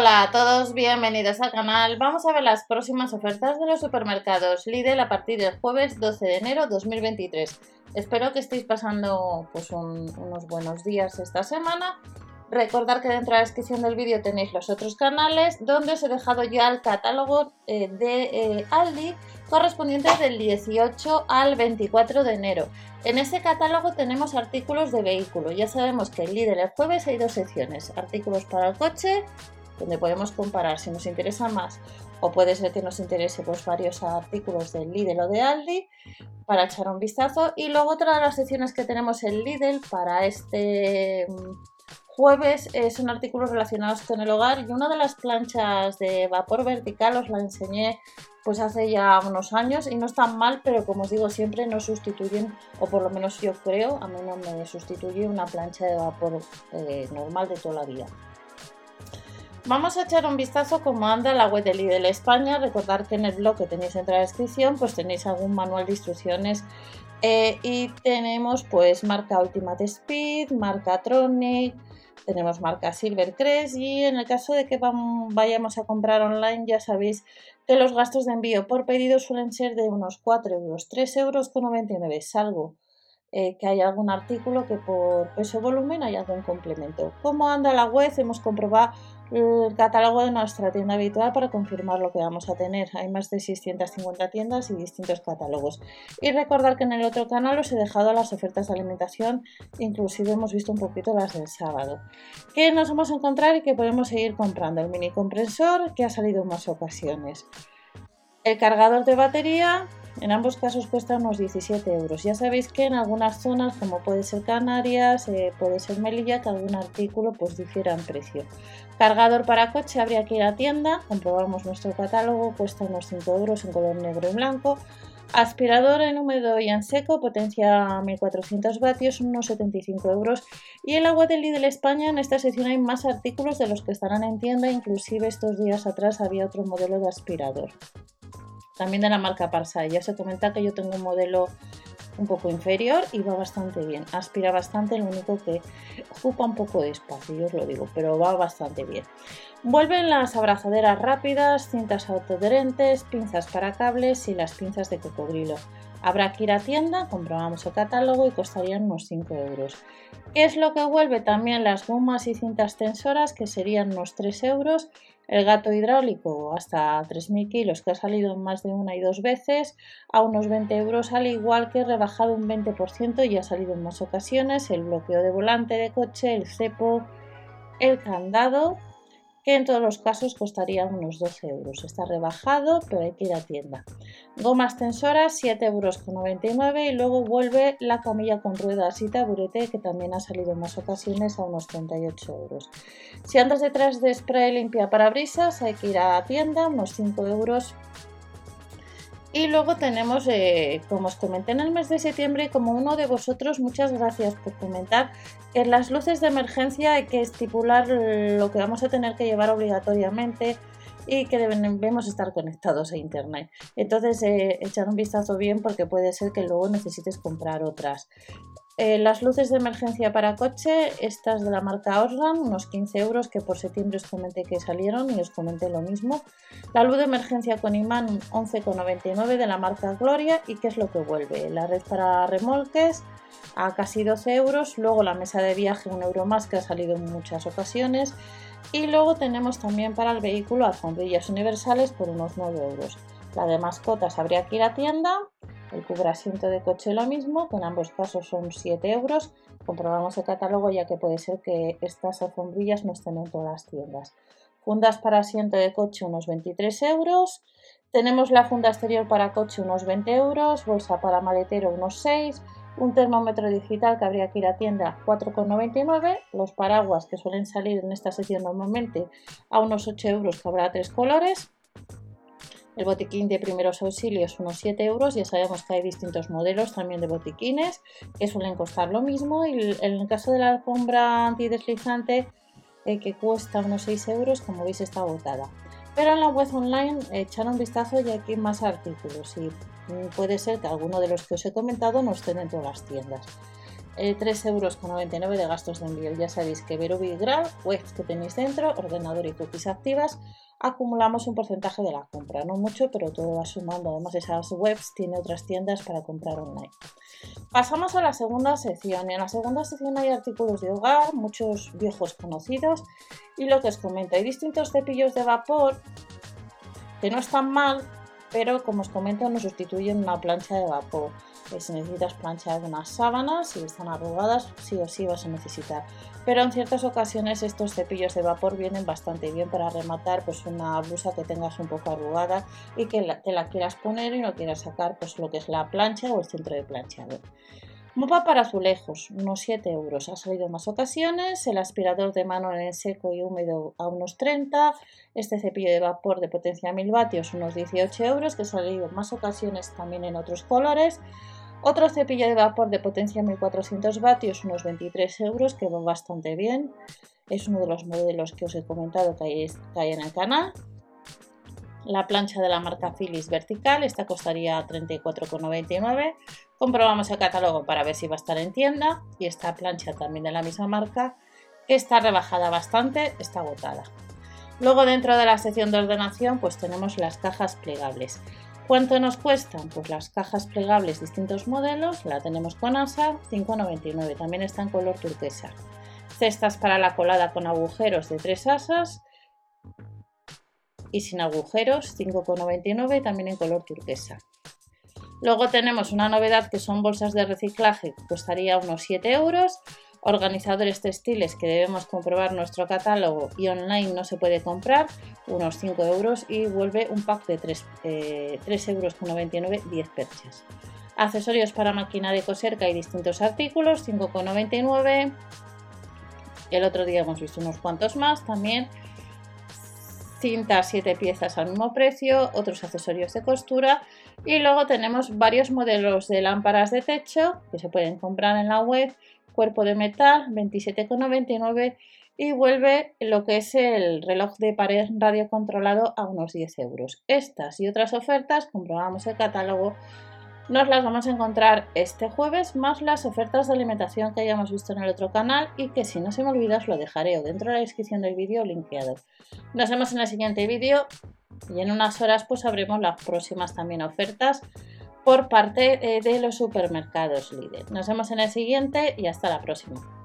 Hola a todos, bienvenidos al canal. Vamos a ver las próximas ofertas de los supermercados Lidl a partir del jueves 12 de enero 2023. Espero que estéis pasando pues, unos buenos días esta semana. Recordad que dentro de la descripción del vídeo tenéis los otros canales donde os he dejado ya el catálogo eh, de eh, Aldi correspondientes del 18 al 24 de enero. En ese catálogo tenemos artículos de vehículo. Ya sabemos que el Lidl el jueves hay dos secciones, artículos para el coche donde podemos comparar si nos interesa más o puede ser que nos interese pues, varios artículos del Lidl o de Aldi para echar un vistazo. Y luego otra de las secciones que tenemos en Lidl para este mm, jueves eh, son artículos relacionados con el hogar y una de las planchas de vapor vertical os la enseñé pues hace ya unos años. Y no están mal pero como os digo siempre no sustituyen o por lo menos yo creo a mí no me sustituye una plancha de vapor eh, normal de toda la vida Vamos a echar un vistazo cómo anda la web de Lidl España. Recordad que en el blog que tenéis en la descripción pues tenéis algún manual de instrucciones eh, y tenemos pues marca Ultimate Speed, marca Tronic, tenemos marca Silvercrest y en el caso de que vayamos a comprar online ya sabéis que los gastos de envío por pedido suelen ser de unos 4 euros, 3 euros con 99, salvo eh, que hay algún artículo que por peso volumen hay algún complemento. ¿Cómo anda la web? Hemos comprobado el catálogo de nuestra tienda habitual para confirmar lo que vamos a tener. Hay más de 650 tiendas y distintos catálogos. Y recordar que en el otro canal os he dejado las ofertas de alimentación, inclusive hemos visto un poquito las del sábado. Que nos vamos a encontrar y que podemos seguir comprando. El mini compresor que ha salido en más ocasiones. El cargador de batería en ambos casos cuesta unos 17 euros. Ya sabéis que en algunas zonas, como puede ser Canarias, eh, puede ser Melilla, que algún artículo pues difiera en precio. Cargador para coche habría que ir a tienda, comprobamos nuestro catálogo, cuesta unos 5 euros en color negro y blanco. Aspirador en húmedo y en seco, potencia 1400 vatios, unos 75 euros. Y el agua de Lidl España, en esta sección hay más artículos de los que estarán en tienda, inclusive estos días atrás había otro modelo de aspirador también de la marca Parsa. Ya se comenta que yo tengo un modelo un poco inferior y va bastante bien. Aspira bastante, lo único que ocupa un poco de espacio, yo os lo digo, pero va bastante bien. Vuelven las abrazaderas rápidas, cintas autoadherentes, pinzas para cables y las pinzas de cocodrilo. Habrá que ir a tienda, comprobamos el catálogo y costarían unos 5 euros. ¿Qué es lo que vuelve? También las gomas y cintas tensoras, que serían unos 3 euros. El gato hidráulico hasta 3.000 kilos, que ha salido más de una y dos veces, a unos 20 euros, al igual que rebajado un 20% y ha salido en más ocasiones. El bloqueo de volante de coche, el cepo, el candado que en todos los casos costaría unos 12 euros. Está rebajado, pero hay que ir a tienda. Gomas tensoras, 7,99 euros y luego vuelve la camilla con ruedas y taburete que también ha salido en más ocasiones a unos 38 euros. Si andas detrás de spray limpia parabrisas, hay que ir a tienda, unos 5 euros y luego tenemos, eh, como os comenté en el mes de septiembre, como uno de vosotros, muchas gracias por comentar, en las luces de emergencia hay que estipular lo que vamos a tener que llevar obligatoriamente y que debemos estar conectados a internet. Entonces, eh, echar un vistazo bien porque puede ser que luego necesites comprar otras. Eh, las luces de emergencia para coche, estas de la marca Osram, unos 15 euros que por septiembre os comenté que salieron y os comenté lo mismo. La luz de emergencia con imán 11,99 de la marca Gloria y qué es lo que vuelve. La red para remolques a casi 12 euros, luego la mesa de viaje un euro más que ha salido en muchas ocasiones y luego tenemos también para el vehículo alfombrillas universales por unos 9 euros. La de mascotas habría que ir a tienda el cubrasiento de coche lo mismo, que en ambos casos son 7 euros. Comprobamos el catálogo ya que puede ser que estas alfombrillas no estén en todas las tiendas. Fundas para asiento de coche unos 23 euros. Tenemos la funda exterior para coche unos 20 euros, bolsa para maletero unos 6, un termómetro digital que habría que ir a tienda 4,99, los paraguas que suelen salir en esta sección normalmente a unos 8 euros que habrá tres colores, el botiquín de primeros auxilios unos 7 euros. Ya sabemos que hay distintos modelos también de botiquines que suelen costar lo mismo. Y en el caso de la alfombra antideslizante eh, que cuesta unos 6 euros, como veis está agotada. Pero en la web online echar un vistazo y aquí más artículos y puede ser que alguno de los que os he comentado no estén en todas las tiendas. eh, 3,99 euros de gastos de envío. Ya sabéis que Verubigrad, webs que tenéis dentro, ordenador y cookies activas, acumulamos un porcentaje de la compra. No mucho, pero todo va sumando. Además, esas webs tiene otras tiendas para comprar online. Pasamos a la segunda sección. En la segunda sección hay artículos de hogar, muchos viejos conocidos. Y lo que os comento, hay distintos cepillos de vapor que no están mal, pero como os comento no sustituyen una plancha de vapor. Si necesitas planchar unas sábanas, si están arrugadas, sí o sí vas a necesitar. Pero en ciertas ocasiones estos cepillos de vapor vienen bastante bien para rematar pues una blusa que tengas un poco arrugada y que te la quieras poner y no quieras sacar pues lo que es la plancha o el centro de planchado. Mopa para azulejos, unos 7 euros. Ha salido en más ocasiones. El aspirador de mano en seco y húmedo a unos 30. Este cepillo de vapor de potencia 1000 vatios, unos 18 euros, que ha salido en más ocasiones también en otros colores. Otro cepillo de vapor de potencia 1400 vatios, unos 23 euros, que va bastante bien. Es uno de los modelos que os he comentado que hay, en el canal. La plancha de la marca Philips vertical, esta costaría 34,99. Comprobamos el catálogo para ver si va a estar en tienda y esta plancha también de la misma marca, que está rebajada bastante, está agotada. Luego dentro de la sección de ordenación pues tenemos las cajas plegables. ¿Cuánto nos cuestan? Pues las cajas plegables distintos modelos, la tenemos con asa, 5,99, también está en color turquesa. Cestas para la colada con agujeros de 3 asas y sin agujeros, 5,99, también en color turquesa. Luego tenemos una novedad que son bolsas de reciclaje, que costaría unos 7 euros. Organizadores textiles que debemos comprobar nuestro catálogo y online no se puede comprar, unos 5 euros y vuelve un pack de 3, eh, euros 99, 10 perchas. Accesorios para máquina de coser que distintos artículos, 5,99. El otro día hemos visto unos cuantos más también cinta 7 piezas al mismo precio, otros accesorios de costura y luego tenemos varios modelos de lámparas de techo que se pueden comprar en la web, cuerpo de metal 27,99 y vuelve lo que es el reloj de pared radio controlado a unos 10 euros. Estas y otras ofertas comprobamos el catálogo nos las vamos a encontrar este jueves, más las ofertas de alimentación que hayamos visto en el otro canal y que si no se me olvida os lo dejaré o dentro de la descripción del vídeo linkeado. Nos vemos en el siguiente vídeo y en unas horas pues sabremos las próximas también ofertas por parte eh, de los supermercados líder. Nos vemos en el siguiente y hasta la próxima.